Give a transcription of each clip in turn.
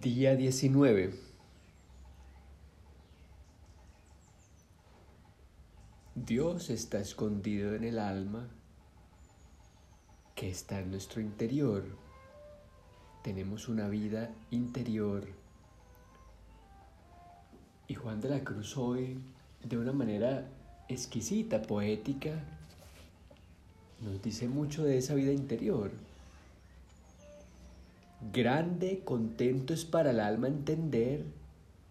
Día 19. Dios está escondido en el alma que está en nuestro interior. Tenemos una vida interior. Y Juan de la Cruz hoy, de una manera exquisita, poética, nos dice mucho de esa vida interior. Grande contento es para el alma entender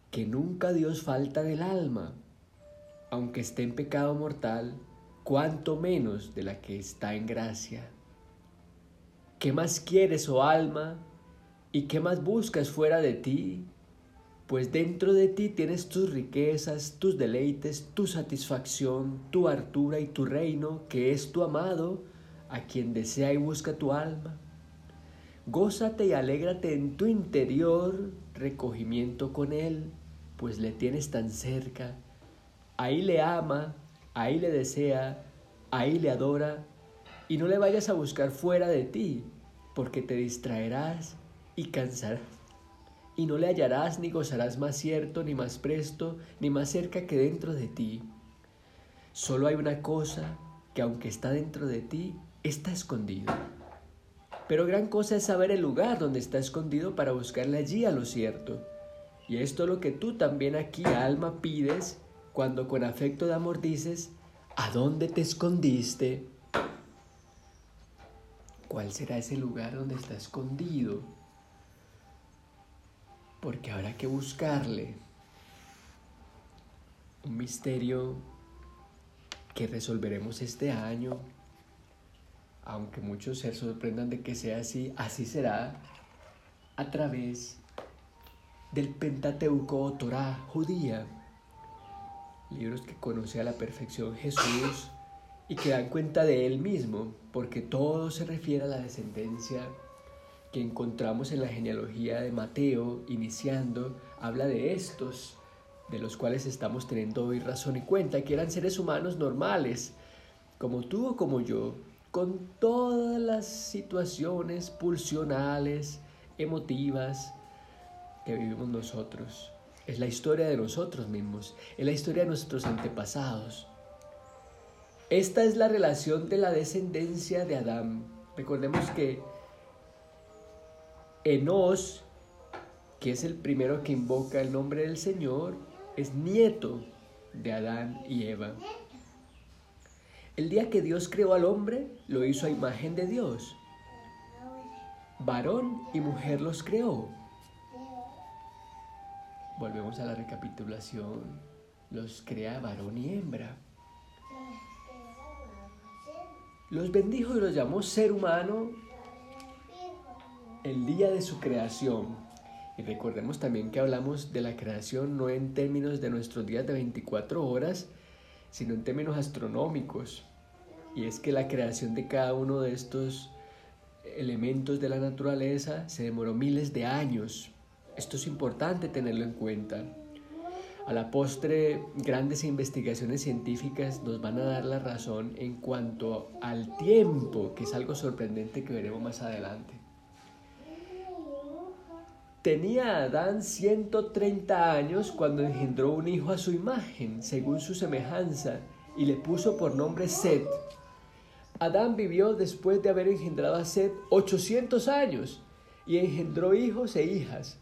que nunca Dios falta del alma, aunque esté en pecado mortal, cuanto menos de la que está en gracia. ¿Qué más quieres, oh alma? ¿Y qué más buscas fuera de ti? Pues dentro de ti tienes tus riquezas, tus deleites, tu satisfacción, tu hartura y tu reino, que es tu amado, a quien desea y busca tu alma. Gózate y alégrate en tu interior recogimiento con Él, pues le tienes tan cerca. Ahí le ama, ahí le desea, ahí le adora, y no le vayas a buscar fuera de ti, porque te distraerás y cansarás, y no le hallarás ni gozarás más cierto, ni más presto, ni más cerca que dentro de ti. Solo hay una cosa que aunque está dentro de ti, está escondido pero gran cosa es saber el lugar donde está escondido para buscarle allí a lo cierto. Y esto es lo que tú también aquí, alma, pides cuando con afecto de amor dices, ¿a dónde te escondiste? ¿Cuál será ese lugar donde está escondido? Porque habrá que buscarle. Un misterio que resolveremos este año aunque muchos se sorprendan de que sea así, así será a través del Pentateuco o Torah judía, libros que conoce a la perfección Jesús y que dan cuenta de él mismo, porque todo se refiere a la descendencia que encontramos en la genealogía de Mateo, iniciando, habla de estos, de los cuales estamos teniendo hoy razón y cuenta, que eran seres humanos normales, como tú o como yo, con todas las situaciones pulsionales, emotivas que vivimos nosotros. Es la historia de nosotros mismos, es la historia de nuestros antepasados. Esta es la relación de la descendencia de Adán. Recordemos que Enos, que es el primero que invoca el nombre del Señor, es nieto de Adán y Eva. El día que Dios creó al hombre, lo hizo a imagen de Dios. Varón y mujer los creó. Volvemos a la recapitulación. Los crea varón y hembra. Los bendijo y los llamó ser humano el día de su creación. Y recordemos también que hablamos de la creación no en términos de nuestros días de 24 horas, sino en términos astronómicos. Y es que la creación de cada uno de estos elementos de la naturaleza se demoró miles de años. Esto es importante tenerlo en cuenta. A la postre, grandes investigaciones científicas nos van a dar la razón en cuanto al tiempo, que es algo sorprendente que veremos más adelante. Tenía Adán 130 años cuando engendró un hijo a su imagen, según su semejanza, y le puso por nombre Set. Adán vivió después de haber engendrado a Seth 800 años y engendró hijos e hijas.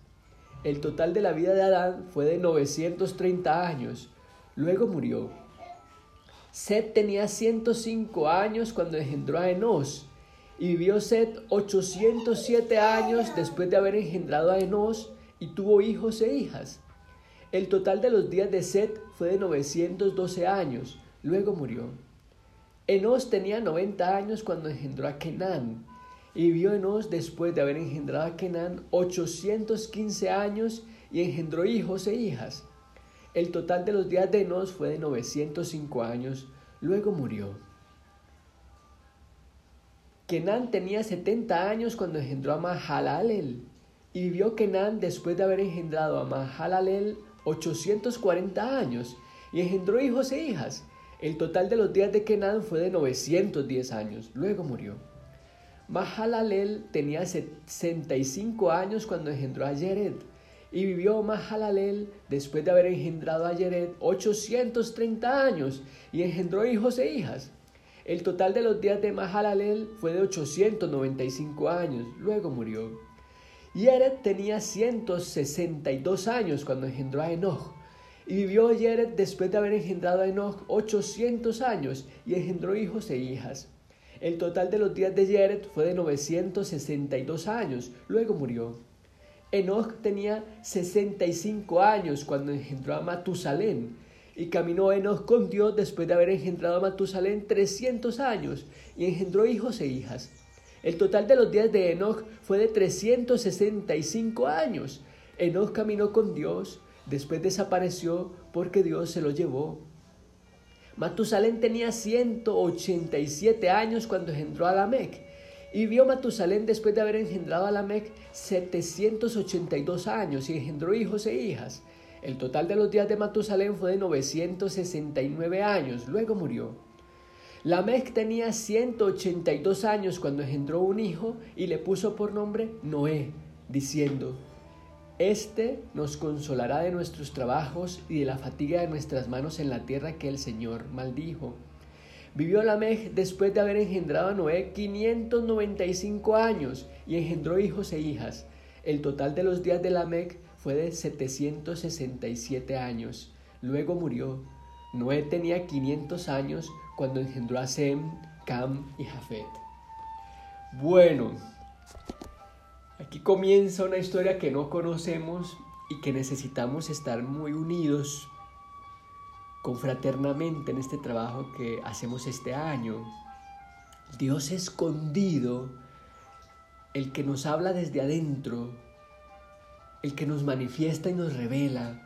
El total de la vida de Adán fue de 930 años. Luego murió. Seth tenía 105 años cuando engendró a Enos y vivió Seth 807 años después de haber engendrado a Enos y tuvo hijos e hijas. El total de los días de Seth fue de 912 años. Luego murió. Enos tenía 90 años cuando engendró a Kenán. Y vivió Enos después de haber engendrado a Kenán 815 años y engendró hijos e hijas. El total de los días de Enos fue de 905 años. Luego murió. Kenán tenía 70 años cuando engendró a Mahalalel. Y vivió Kenán después de haber engendrado a Mahalalel 840 años y engendró hijos e hijas. El total de los días de Kenan fue de 910 años, luego murió. Mahalalel tenía 65 años cuando engendró a Yered, Y vivió Mahalalel después de haber engendrado a Yered 830 años y engendró hijos e hijas. El total de los días de Mahalalel fue de 895 años, luego murió. Yered tenía 162 años cuando engendró a Enoch. Y vivió Yered después de haber engendrado a Enoch 800 años y engendró hijos e hijas. El total de los días de Yered fue de 962 años, luego murió. Enoch tenía 65 años cuando engendró a Matusalén, y caminó Enoch con Dios después de haber engendrado a Matusalén 300 años, y engendró hijos e hijas. El total de los días de Enoch fue de 365 años. Enoch caminó con Dios, después desapareció porque Dios se lo llevó. Matusalén tenía 187 años cuando engendró a Lamec. Y vio Matusalén después de haber engendrado a Lamec 782 años y engendró hijos e hijas. El total de los días de Matusalén fue de 969 años, luego murió. Lamec tenía 182 años cuando engendró un hijo y le puso por nombre Noé, diciendo, este nos consolará de nuestros trabajos y de la fatiga de nuestras manos en la tierra que el Señor maldijo. Vivió Lamech después de haber engendrado a Noé 595 años y engendró hijos e hijas. El total de los días de Lamech fue de 767 años. Luego murió. Noé tenía 500 años cuando engendró a Sem, Cam y Jafet. Bueno, Aquí comienza una historia que no conocemos y que necesitamos estar muy unidos confraternamente en este trabajo que hacemos este año. Dios escondido, el que nos habla desde adentro, el que nos manifiesta y nos revela.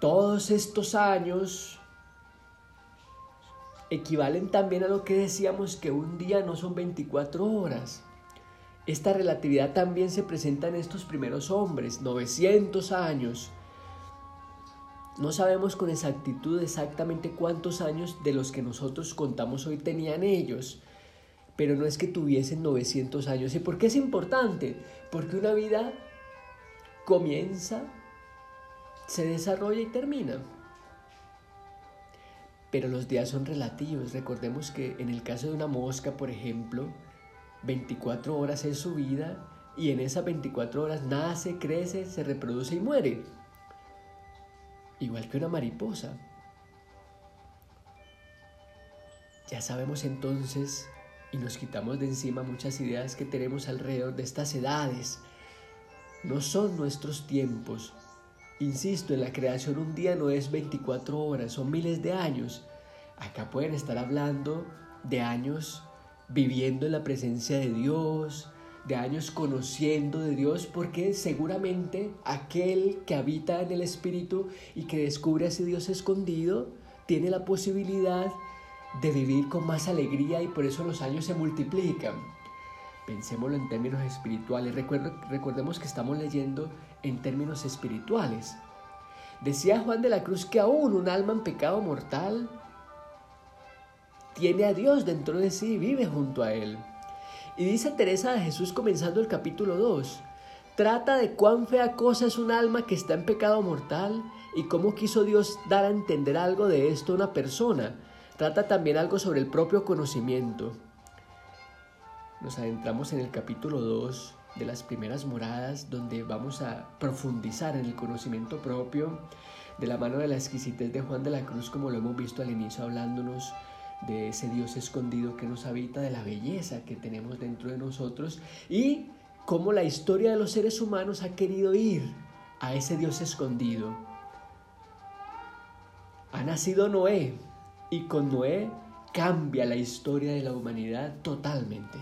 Todos estos años equivalen también a lo que decíamos que un día no son 24 horas. Esta relatividad también se presenta en estos primeros hombres, 900 años. No sabemos con exactitud exactamente cuántos años de los que nosotros contamos hoy tenían ellos, pero no es que tuviesen 900 años. ¿Y por qué es importante? Porque una vida comienza, se desarrolla y termina. Pero los días son relativos. Recordemos que en el caso de una mosca, por ejemplo, 24 horas es su vida y en esas 24 horas nace, crece, se reproduce y muere. Igual que una mariposa. Ya sabemos entonces y nos quitamos de encima muchas ideas que tenemos alrededor de estas edades. No son nuestros tiempos. Insisto, en la creación un día no es 24 horas, son miles de años. Acá pueden estar hablando de años viviendo en la presencia de Dios, de años conociendo de Dios, porque seguramente aquel que habita en el Espíritu y que descubre a ese Dios escondido, tiene la posibilidad de vivir con más alegría y por eso los años se multiplican. Pensémoslo en términos espirituales. recordemos que estamos leyendo en términos espirituales. Decía Juan de la Cruz que aún un alma en pecado mortal tiene a Dios dentro de sí, vive junto a Él. Y dice Teresa de Jesús comenzando el capítulo 2, trata de cuán fea cosa es un alma que está en pecado mortal y cómo quiso Dios dar a entender algo de esto a una persona. Trata también algo sobre el propio conocimiento. Nos adentramos en el capítulo 2 de las primeras moradas donde vamos a profundizar en el conocimiento propio de la mano de la exquisitez de Juan de la Cruz como lo hemos visto al inicio hablándonos de ese Dios escondido que nos habita, de la belleza que tenemos dentro de nosotros y cómo la historia de los seres humanos ha querido ir a ese Dios escondido. Ha nacido Noé y con Noé cambia la historia de la humanidad totalmente.